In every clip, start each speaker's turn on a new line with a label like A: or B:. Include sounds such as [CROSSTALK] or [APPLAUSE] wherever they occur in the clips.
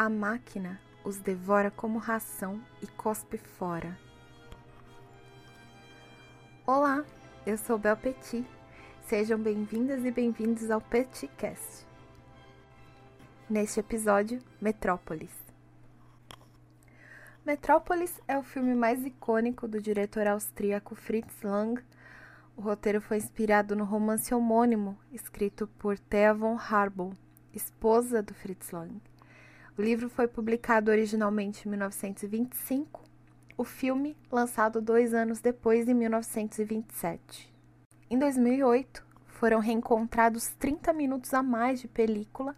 A: A máquina os devora como ração e cospe fora. Olá, eu sou Bel Petit. Sejam bem-vindas e bem-vindos ao Petitcast. Neste episódio, Metrópolis. Metrópolis é o filme mais icônico do diretor austríaco Fritz Lang. O roteiro foi inspirado no romance homônimo escrito por Thea von Harbou, esposa do Fritz Lang. O livro foi publicado originalmente em 1925, o filme lançado dois anos depois, em 1927. Em 2008, foram reencontrados 30 minutos a mais de película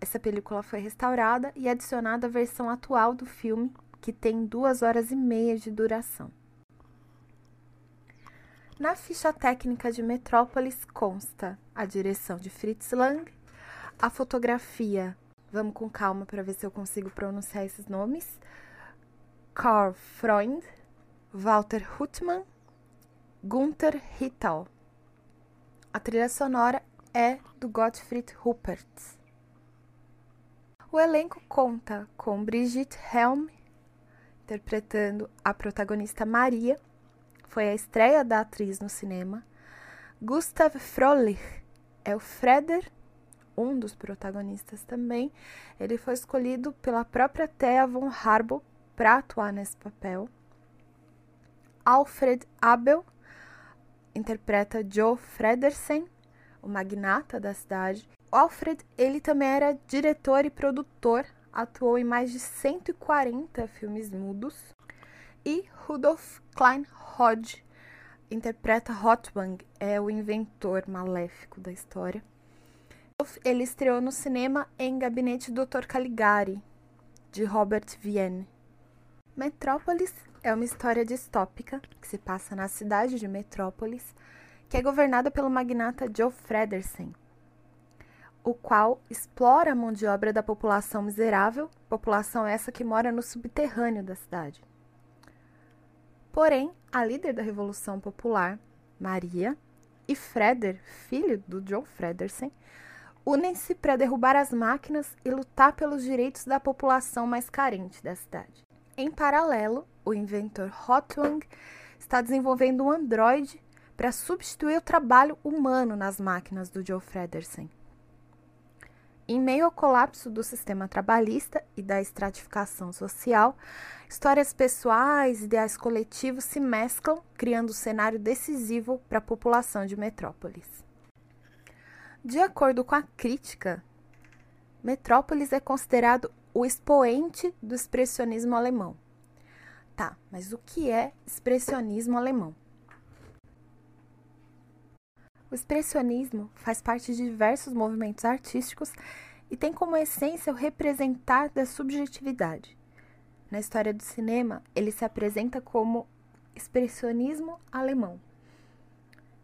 A: essa película foi restaurada e adicionada à versão atual do filme, que tem duas horas e meia de duração. Na ficha técnica de Metrópolis consta a direção de Fritz Lang, a fotografia, vamos com calma para ver se eu consigo pronunciar esses nomes, Karl Freund, Walter Huttmann, Gunther Hittal. A trilha sonora é do Gottfried Ruppert. O elenco conta com Brigitte Helm interpretando a protagonista Maria, foi a estreia da atriz no cinema. Gustav Frolich é o Freder, um dos protagonistas também. Ele foi escolhido pela própria Thea von Harbo para atuar nesse papel. Alfred Abel interpreta Joe Fredersen, o magnata da cidade, Alfred, ele também era diretor e produtor, atuou em mais de 140 filmes mudos. E Rudolf Klein Hodge interpreta Hotwang, é o inventor maléfico da história. Ele estreou no cinema em Gabinete Dr. Caligari, de Robert Vienne. Metrópolis é uma história distópica que se passa na cidade de Metrópolis, que é governada pelo magnata Joe Fredersen, o qual explora a mão de obra da população miserável, população essa que mora no subterrâneo da cidade. Porém, a líder da Revolução Popular, Maria, e Freder, filho do John Fredersen, unem-se para derrubar as máquinas e lutar pelos direitos da população mais carente da cidade. Em paralelo, o inventor Hotwang está desenvolvendo um androide para substituir o trabalho humano nas máquinas do Joe Fredersen. Em meio ao colapso do sistema trabalhista e da estratificação social, histórias pessoais e ideais coletivos se mesclam, criando um cenário decisivo para a população de Metrópolis. De acordo com a crítica, Metrópolis é considerado o expoente do expressionismo alemão. Tá, mas o que é expressionismo alemão? O expressionismo faz parte de diversos movimentos artísticos e tem como essência o representar da subjetividade. Na história do cinema, ele se apresenta como expressionismo alemão.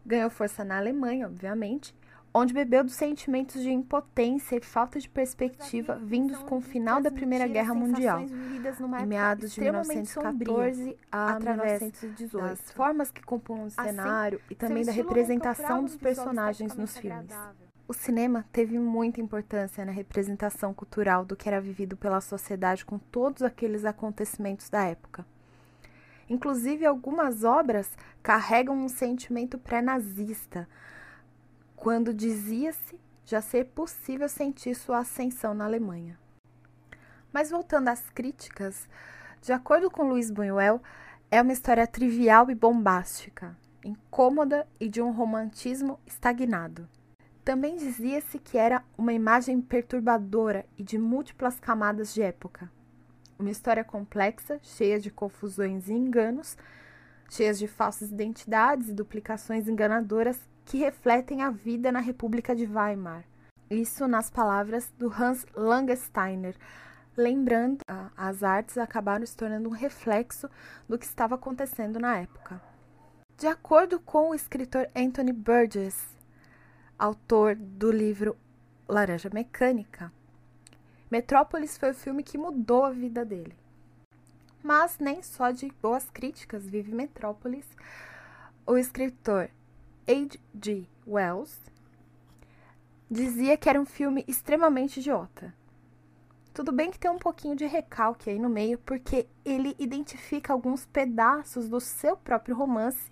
A: Ganhou força na Alemanha, obviamente, onde bebeu dos sentimentos de impotência e falta de perspectiva vindos com o final da Primeira Guerra Mundial, em meados de 1914 a através 1918. das formas que compunham o assim, cenário assim, e também da representação dos personagens nos filmes. O cinema teve muita importância na representação cultural do que era vivido pela sociedade com todos aqueles acontecimentos da época. Inclusive, algumas obras carregam um sentimento pré-nazista, quando dizia-se já ser possível sentir sua ascensão na Alemanha. Mas voltando às críticas, de acordo com Luiz Buñuel, é uma história trivial e bombástica, incômoda e de um romantismo estagnado. Também dizia-se que era uma imagem perturbadora e de múltiplas camadas de época. Uma história complexa, cheia de confusões e enganos, cheias de falsas identidades e duplicações enganadoras que refletem a vida na República de Weimar. Isso nas palavras do Hans Langsteiner. Lembrando, as artes acabaram se tornando um reflexo do que estava acontecendo na época. De acordo com o escritor Anthony Burgess, autor do livro Laranja Mecânica, Metrópolis foi o filme que mudou a vida dele. Mas nem só de boas críticas vive Metrópolis. O escritor H.G. Wells dizia que era um filme extremamente idiota. Tudo bem que tem um pouquinho de recalque aí no meio, porque ele identifica alguns pedaços do seu próprio romance,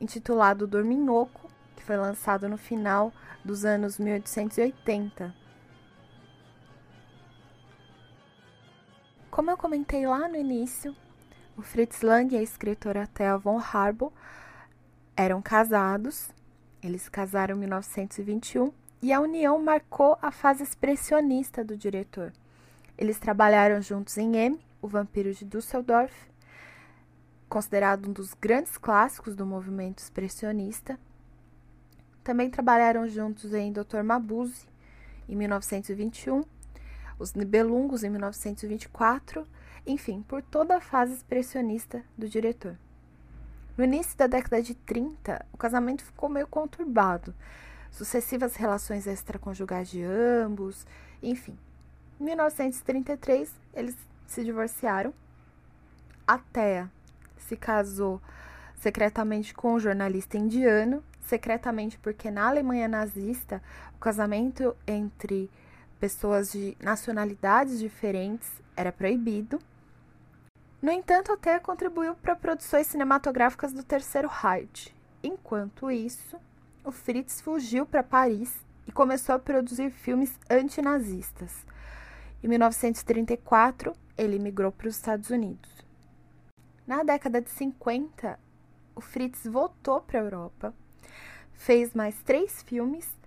A: intitulado Dorminhoco, que foi lançado no final dos anos 1880. Como eu comentei lá no início, o Fritz Lang e a escritora Thea von Harbour eram casados. Eles casaram em 1921 e a união marcou a fase expressionista do diretor. Eles trabalharam juntos em M, O Vampiro de Düsseldorf, considerado um dos grandes clássicos do movimento expressionista. Também trabalharam juntos em Dr. Mabuse, em 1921, Os Nibelungos, em 1924, enfim, por toda a fase expressionista do diretor. No início da década de 30, o casamento ficou meio conturbado, sucessivas relações extraconjugais de ambos, enfim. Em 1933, eles se divorciaram. A Thea se casou secretamente com um jornalista indiano, secretamente porque na Alemanha nazista o casamento entre pessoas de nacionalidades diferentes era proibido. No entanto, a Thea contribuiu para produções cinematográficas do Terceiro Reich. Enquanto isso, o Fritz fugiu para Paris e começou a produzir filmes antinazistas. Em 1934, ele migrou para os Estados Unidos. Na década de 50, o Fritz voltou para a Europa, fez mais três filmes,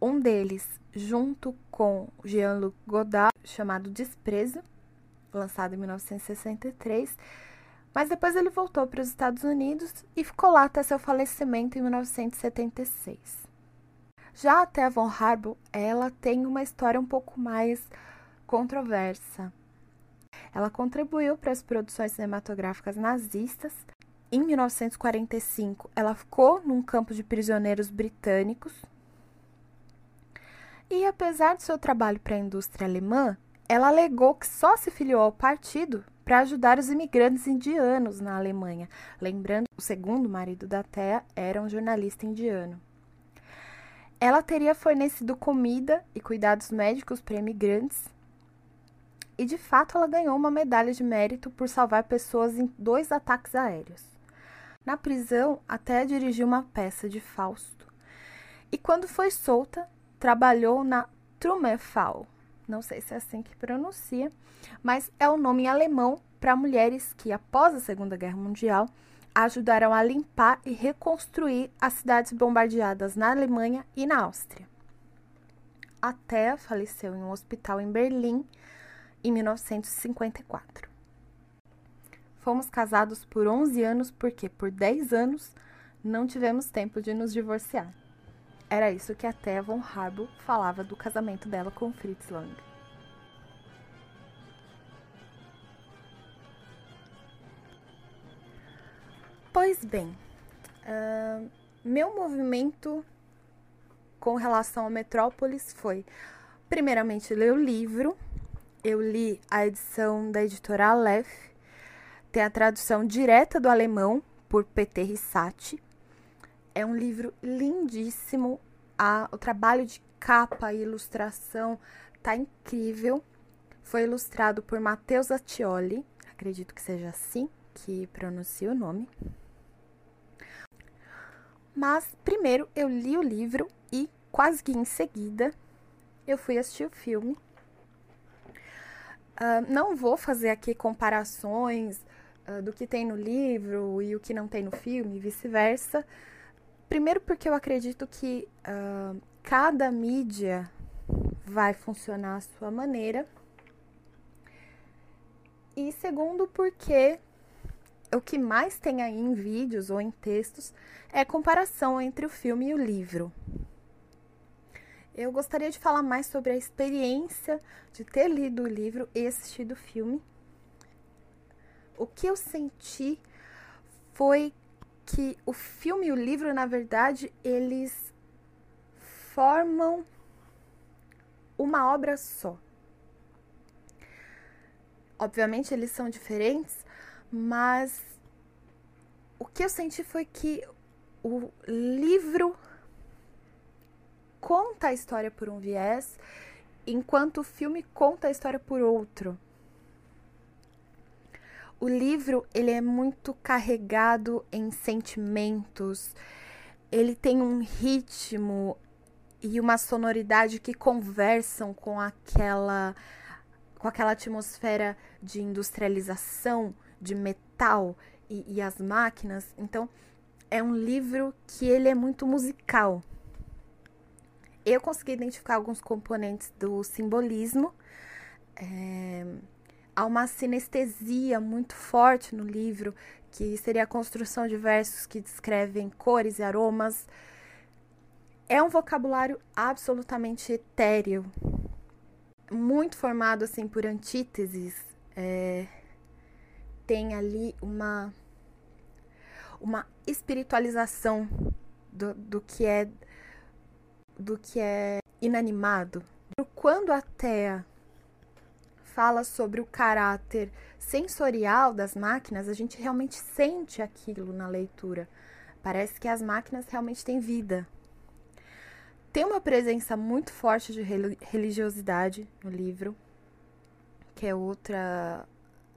A: um deles junto com Jean-Luc Godard, chamado Desprezo, lançado em 1963, mas depois ele voltou para os Estados Unidos e ficou lá até seu falecimento em 1976. Já a Thea von Harbour, ela tem uma história um pouco mais controversa. Ela contribuiu para as produções cinematográficas nazistas. Em 1945, ela ficou num campo de prisioneiros britânicos. E apesar do seu trabalho para a indústria alemã, ela alegou que só se filiou ao partido para ajudar os imigrantes indianos na Alemanha. Lembrando, o segundo marido da Thea era um jornalista indiano. Ela teria fornecido comida e cuidados médicos para imigrantes e de fato ela ganhou uma medalha de mérito por salvar pessoas em dois ataques aéreos. Na prisão, até dirigiu uma peça de Fausto. E quando foi solta, trabalhou na Trummerfrau. Não sei se é assim que pronuncia, mas é o nome em alemão para mulheres que, após a Segunda Guerra Mundial, ajudaram a limpar e reconstruir as cidades bombardeadas na Alemanha e na Áustria. Até faleceu em um hospital em Berlim em 1954. Fomos casados por 11 anos porque por 10 anos não tivemos tempo de nos divorciar. Era isso que a Thea von Harbour falava do casamento dela com Fritz Lang. Pois bem, uh, meu movimento com relação a Metrópolis foi, primeiramente, ler o livro eu li a edição da editora Aleph, tem a tradução direta do alemão por Peter Rissati. É um livro lindíssimo, a, o trabalho de capa e ilustração tá incrível. Foi ilustrado por Matheus Attioli, acredito que seja assim que pronuncia o nome. Mas primeiro eu li o livro e quase que em seguida eu fui assistir o filme Uh, não vou fazer aqui comparações uh, do que tem no livro e o que não tem no filme, vice-versa. Primeiro, porque eu acredito que uh, cada mídia vai funcionar à sua maneira. E segundo, porque o que mais tem aí em vídeos ou em textos é comparação entre o filme e o livro eu gostaria de falar mais sobre a experiência de ter lido o livro e assistido o filme. O que eu senti foi que o filme e o livro, na verdade, eles formam uma obra só. Obviamente eles são diferentes, mas o que eu senti foi que o livro conta a história por um viés enquanto o filme conta a história por outro. O livro ele é muito carregado em sentimentos, ele tem um ritmo e uma sonoridade que conversam com aquela com aquela atmosfera de industrialização, de metal e, e as máquinas. Então, é um livro que ele é muito musical. Eu consegui identificar alguns componentes do simbolismo. É, há uma sinestesia muito forte no livro, que seria a construção de versos que descrevem cores e aromas. É um vocabulário absolutamente etéreo, muito formado assim por antíteses. É, tem ali uma uma espiritualização do, do que é do que é inanimado. Quando a Thea fala sobre o caráter sensorial das máquinas, a gente realmente sente aquilo na leitura. Parece que as máquinas realmente têm vida. Tem uma presença muito forte de religiosidade no livro, que é outra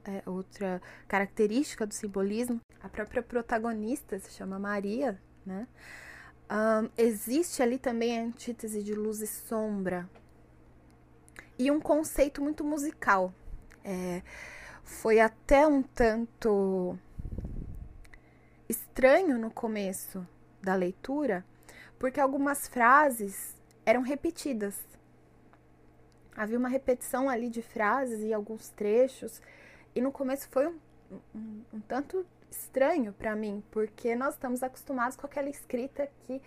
A: é outra característica do simbolismo. A própria protagonista se chama Maria, né? Um, existe ali também a antítese de luz e sombra. E um conceito muito musical. É, foi até um tanto estranho no começo da leitura, porque algumas frases eram repetidas. Havia uma repetição ali de frases e alguns trechos e no começo foi um, um, um tanto estranho para mim, porque nós estamos acostumados com aquela escrita que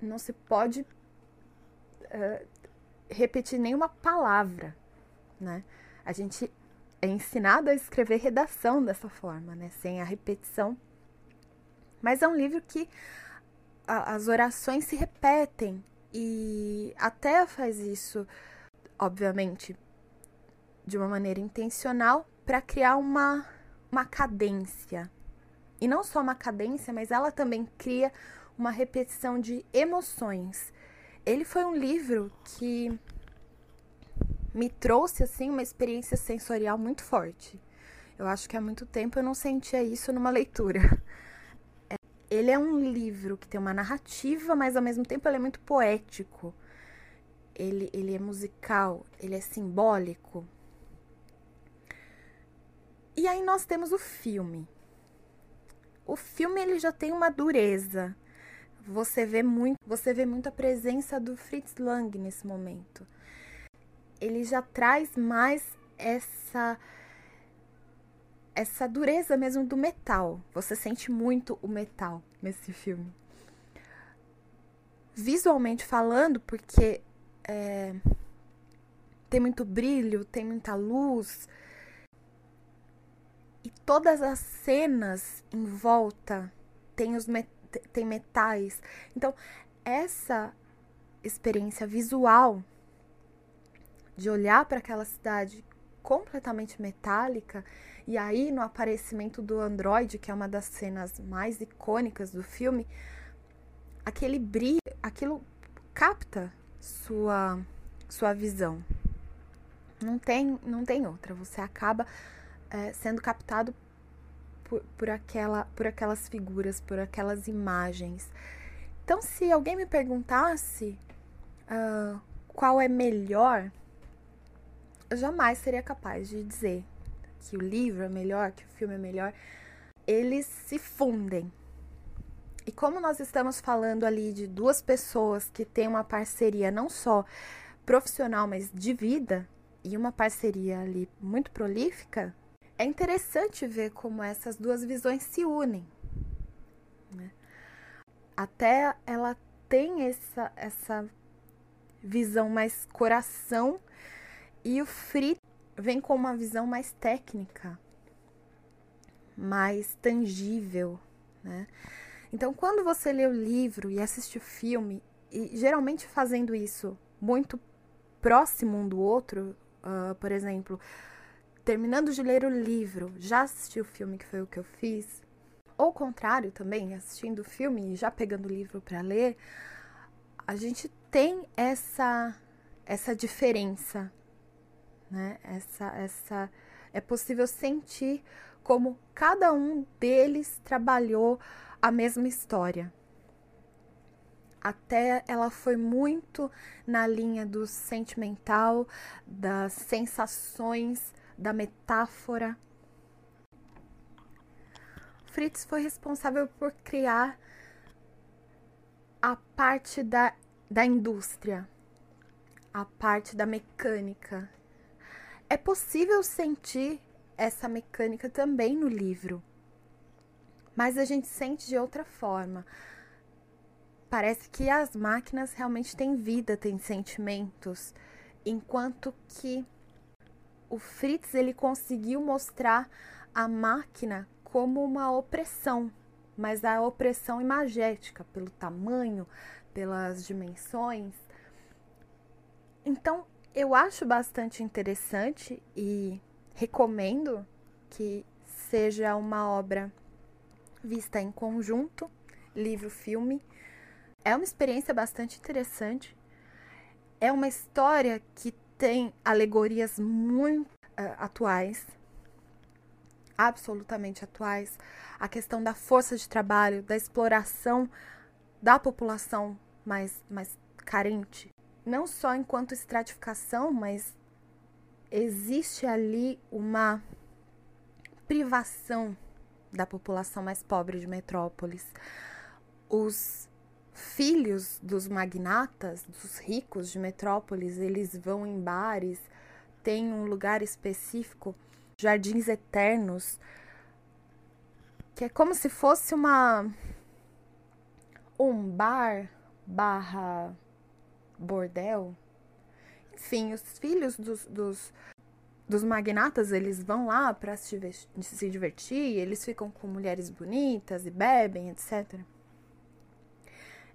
A: não se pode uh, repetir nenhuma palavra, né? A gente é ensinado a escrever redação dessa forma, né? Sem a repetição. Mas é um livro que a, as orações se repetem e até faz isso, obviamente, de uma maneira intencional, para criar uma, uma cadência. E não só uma cadência, mas ela também cria uma repetição de emoções. Ele foi um livro que me trouxe assim uma experiência sensorial muito forte. Eu acho que há muito tempo eu não sentia isso numa leitura. É, ele é um livro que tem uma narrativa, mas ao mesmo tempo ele é muito poético. Ele, ele é musical, ele é simbólico. E aí nós temos o filme. O filme ele já tem uma dureza. Você vê muito, você vê muito a presença do Fritz Lang nesse momento. Ele já traz mais essa essa dureza mesmo do metal. Você sente muito o metal nesse filme. Visualmente falando, porque é, tem muito brilho, tem muita luz, e todas as cenas em volta tem os tem metais. Então, essa experiência visual de olhar para aquela cidade completamente metálica e aí no aparecimento do androide, que é uma das cenas mais icônicas do filme, aquele brilho, aquilo capta sua sua visão. Não tem, não tem outra. Você acaba é, sendo captado por, por, aquela, por aquelas figuras, por aquelas imagens. Então, se alguém me perguntasse uh, qual é melhor, eu jamais seria capaz de dizer que o livro é melhor, que o filme é melhor. Eles se fundem. E como nós estamos falando ali de duas pessoas que têm uma parceria não só profissional, mas de vida, e uma parceria ali muito prolífica, é interessante ver como essas duas visões se unem. Né? Até ela tem essa, essa visão mais coração e o Fritz vem com uma visão mais técnica, mais tangível, né? Então, quando você lê o livro e assiste o filme, e geralmente fazendo isso muito próximo um do outro, uh, por exemplo, terminando de ler o livro, já assisti o filme, que foi o que eu fiz, ou contrário também, assistindo o filme e já pegando o livro para ler, a gente tem essa essa diferença, né? Essa, essa é possível sentir como cada um deles trabalhou a mesma história. Até ela foi muito na linha do sentimental, das sensações, da metáfora. Fritz foi responsável por criar a parte da, da indústria, a parte da mecânica. É possível sentir essa mecânica também no livro, mas a gente sente de outra forma. Parece que as máquinas realmente têm vida, têm sentimentos, enquanto que o Fritz ele conseguiu mostrar a máquina como uma opressão, mas a opressão imagética, pelo tamanho, pelas dimensões. Então, eu acho bastante interessante e recomendo que seja uma obra vista em conjunto, livro-filme. É uma experiência bastante interessante. É uma história que tem alegorias muito uh, atuais, absolutamente atuais, a questão da força de trabalho, da exploração da população mais, mais carente, não só enquanto estratificação, mas existe ali uma privação da população mais pobre de metrópolis. Os filhos dos magnatas, dos ricos de metrópolis, eles vão em bares, tem um lugar específico jardins eternos, que é como se fosse uma um bar barra bordel. Enfim, os filhos dos, dos, dos magnatas, eles vão lá para se, se divertir, eles ficam com mulheres bonitas e bebem, etc.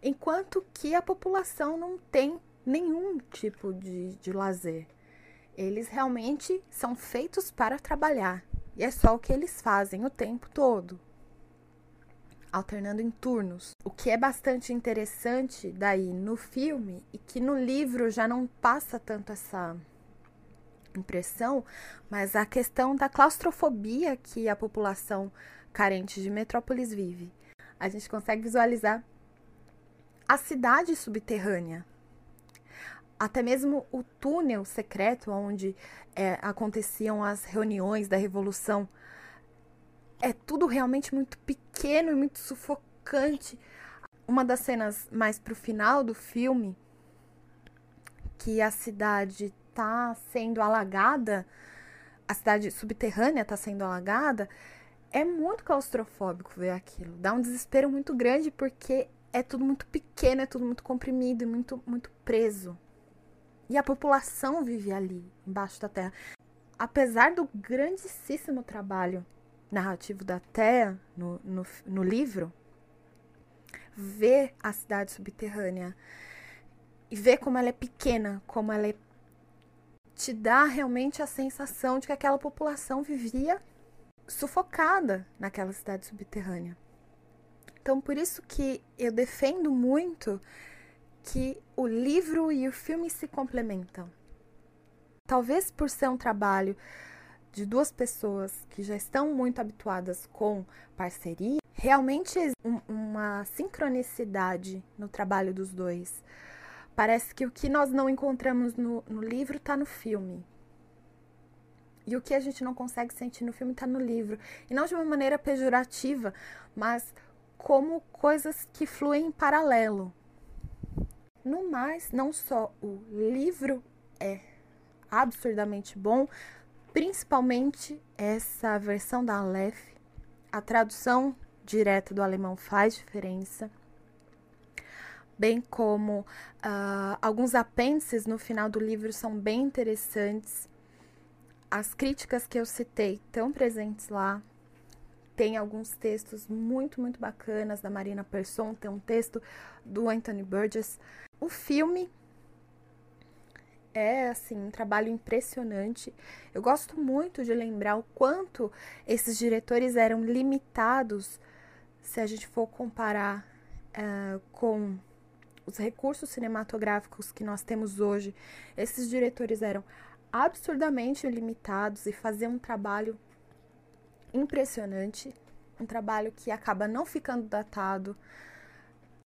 A: Enquanto que a população não tem nenhum tipo de, de lazer. Eles realmente são feitos para trabalhar. E é só o que eles fazem o tempo todo, alternando em turnos. O que é bastante interessante daí no filme e que no livro já não passa tanto essa impressão, mas a questão da claustrofobia que a população carente de metrópolis vive. A gente consegue visualizar a cidade subterrânea, até mesmo o túnel secreto onde é, aconteciam as reuniões da revolução é tudo realmente muito pequeno e muito sufocante. Uma das cenas mais pro final do filme, que a cidade tá sendo alagada, a cidade subterrânea tá sendo alagada, é muito claustrofóbico ver aquilo. Dá um desespero muito grande porque é tudo muito pequeno, é tudo muito comprimido e muito, muito preso. E a população vive ali, embaixo da terra. Apesar do grandíssimo trabalho narrativo da Terra no, no, no livro, ver a cidade subterrânea e ver como ela é pequena, como ela é, te dá realmente a sensação de que aquela população vivia sufocada naquela cidade subterrânea. Então, por isso que eu defendo muito que o livro e o filme se complementam. Talvez por ser um trabalho de duas pessoas que já estão muito habituadas com parceria, realmente existe uma sincronicidade no trabalho dos dois. Parece que o que nós não encontramos no, no livro está no filme. E o que a gente não consegue sentir no filme está no livro. E não de uma maneira pejorativa, mas como coisas que fluem em paralelo. No mais, não só o livro é absurdamente bom, principalmente essa versão da Aleph, a tradução direta do alemão faz diferença, bem como uh, alguns apêndices no final do livro são bem interessantes. As críticas que eu citei estão presentes lá. Tem alguns textos muito, muito bacanas da Marina Persson, tem um texto do Anthony Burgess. O filme é assim um trabalho impressionante. Eu gosto muito de lembrar o quanto esses diretores eram limitados se a gente for comparar uh, com os recursos cinematográficos que nós temos hoje, esses diretores eram absurdamente limitados e faziam um trabalho impressionante, um trabalho que acaba não ficando datado,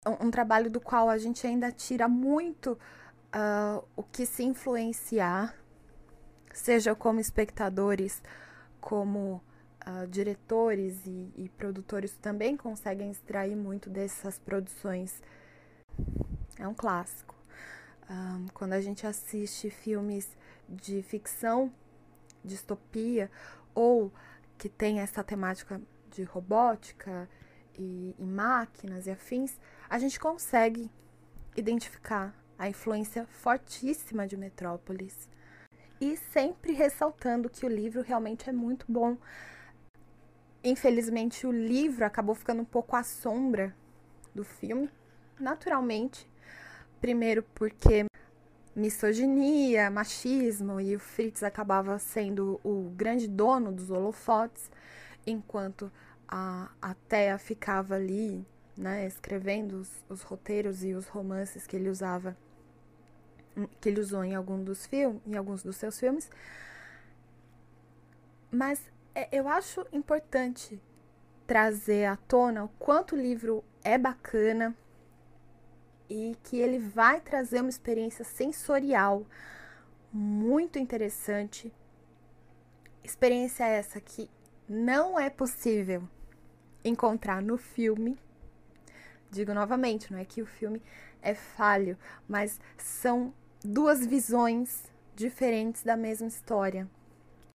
A: um, um trabalho do qual a gente ainda tira muito uh, o que se influenciar, seja como espectadores, como uh, diretores e, e, produtores também conseguem extrair muito dessas produções. É um clássico. Um, quando a gente assiste filmes de ficção, distopia, ou que tem essa temática de robótica e, e máquinas e afins, a gente consegue identificar a influência fortíssima de Metrópolis. E sempre ressaltando que o livro realmente é muito bom. Infelizmente, o livro acabou ficando um pouco à sombra do filme, naturalmente. Primeiro, porque misoginia, machismo, e o Fritz acabava sendo o grande dono dos holofotes, enquanto a, a Thea ficava ali, né, escrevendo os, os roteiros e os romances que ele usava, que ele usou em algum dos filmes, em alguns dos seus filmes. Mas é, eu acho importante trazer à tona o quanto o livro é bacana e que ele vai trazer uma experiência sensorial muito interessante. Experiência essa que não é possível encontrar no filme. Digo novamente, não é que o filme é falho, mas são duas visões diferentes da mesma história.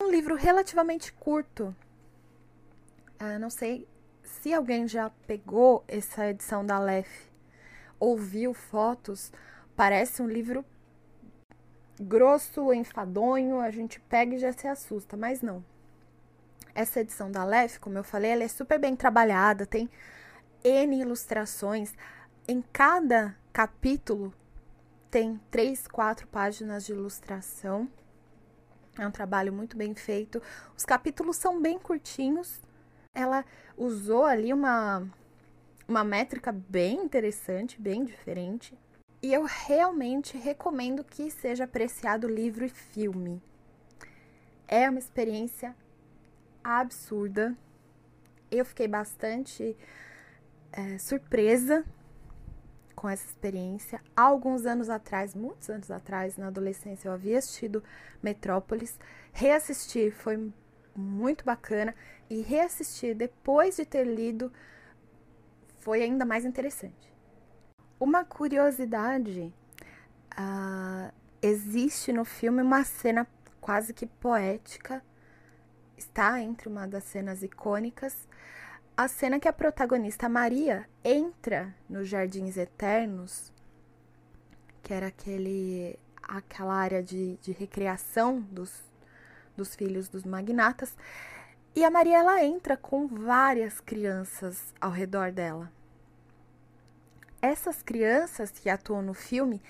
A: Um livro relativamente curto. Ah, não sei se alguém já pegou essa edição da Lef, ouviu fotos, parece um livro grosso, enfadonho, a gente pega e já se assusta, mas não. Essa edição da Lef, como eu falei, ela é super bem trabalhada, tem N ilustrações. Em cada capítulo tem três, quatro páginas de ilustração. É um trabalho muito bem feito. Os capítulos são bem curtinhos. Ela usou ali uma, uma métrica bem interessante, bem diferente. E eu realmente recomendo que seja apreciado livro e filme. É uma experiência absurda. Eu fiquei bastante é, surpresa com essa experiência. Há alguns anos atrás, muitos anos atrás, na adolescência, eu havia assistido Metrópolis. Reassistir foi muito bacana e reassistir depois de ter lido foi ainda mais interessante. Uma curiosidade: uh, existe no filme uma cena quase que poética está entre uma das cenas icônicas, a cena que a protagonista Maria entra nos Jardins Eternos, que era aquele aquela área de, de recreação dos, dos filhos dos magnatas, e a Maria ela entra com várias crianças ao redor dela. Essas crianças que atuam no filme,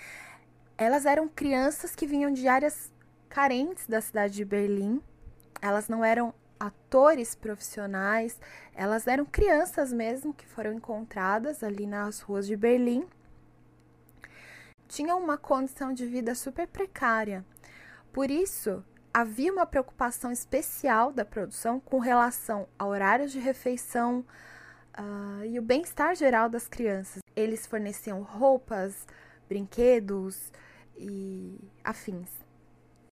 A: elas eram crianças que vinham de áreas carentes da cidade de Berlim elas não eram atores profissionais, elas eram crianças mesmo que foram encontradas ali nas ruas de Berlim. Tinham uma condição de vida super precária. Por isso, havia uma preocupação especial da produção com relação a horários de refeição uh, e o bem-estar geral das crianças. Eles forneciam roupas, brinquedos e afins.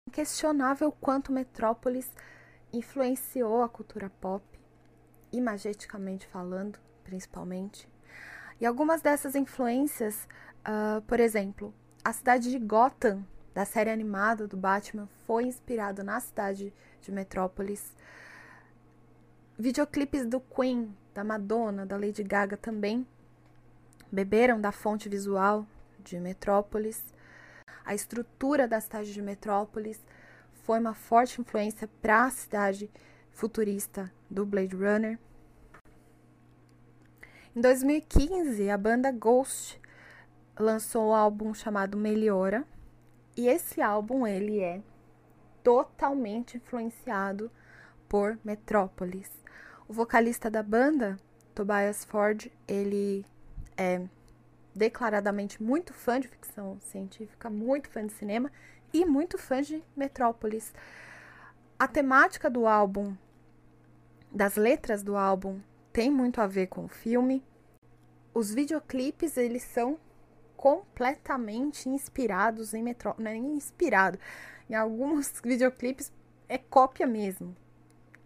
A: Inquestionável quanto Metrópolis influenciou a cultura pop, imageticamente falando, principalmente. E algumas dessas influências, uh, por exemplo, a cidade de Gotham, da série animada do Batman, foi inspirado na cidade de Metrópolis. Videoclipes do Queen, da Madonna, da Lady Gaga também beberam da fonte visual de Metrópolis. A estrutura da cidade de Metrópolis foi uma forte influência para a cidade futurista do Blade Runner. Em 2015, a banda Ghost lançou o um álbum chamado Meliora, e esse álbum ele é totalmente influenciado por Metrópolis. O vocalista da banda, Tobias Ford, ele é declaradamente muito fã de ficção científica, muito fã de cinema e muito fã de Metrópolis. A temática do álbum, das letras do álbum, tem muito a ver com o filme. Os videoclipes, eles são completamente inspirados em Metrópolis. Não é nem inspirado. Em alguns [LAUGHS] videoclipes é cópia mesmo.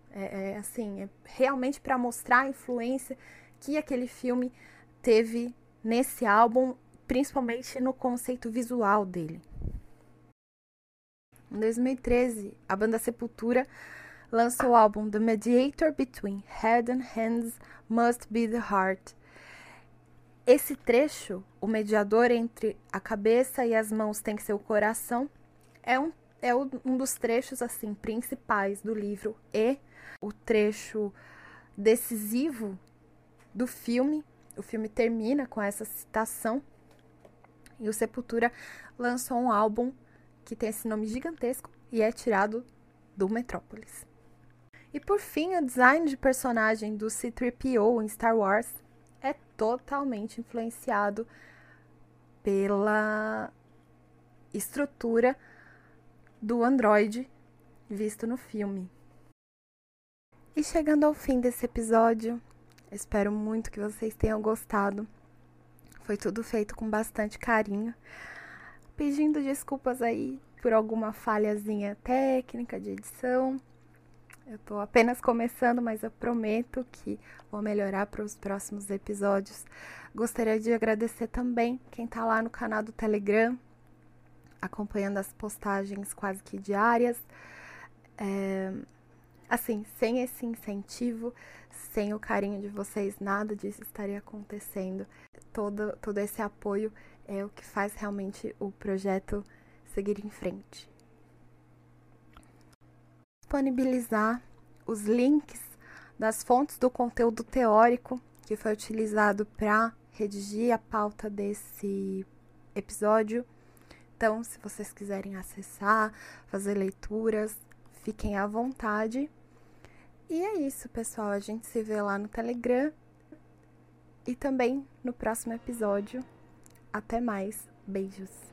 A: É, é assim, é realmente para mostrar a influência que aquele filme teve nesse álbum, principalmente no conceito visual dele. Em 2013, a banda Sepultura lançou o álbum The Mediator Between Head and Hands Must Be the Heart. Esse trecho, o mediador entre a cabeça e as mãos tem que ser o coração, é um, é um dos trechos assim principais do livro e o trecho decisivo do filme o filme termina com essa citação. E o Sepultura lançou um álbum que tem esse nome gigantesco e é tirado do Metrópolis. E por fim, o design de personagem do C-3PO em Star Wars totalmente influenciado pela estrutura do androide visto no filme. E chegando ao fim desse episódio, Espero muito que vocês tenham gostado. Foi tudo feito com bastante carinho. Pedindo desculpas aí por alguma falhazinha técnica de edição. Eu tô apenas começando, mas eu prometo que vou melhorar para os próximos episódios. Gostaria de agradecer também quem tá lá no canal do Telegram, acompanhando as postagens quase que diárias. É, assim, sem esse incentivo, sem o carinho de vocês, nada disso estaria acontecendo. Todo, todo esse apoio é o que faz realmente o projeto seguir em frente. Disponibilizar os links das fontes do conteúdo teórico que foi utilizado para redigir a pauta desse episódio. Então, se vocês quiserem acessar, fazer leituras, fiquem à vontade. E é isso, pessoal. A gente se vê lá no Telegram e também no próximo episódio. Até mais. Beijos.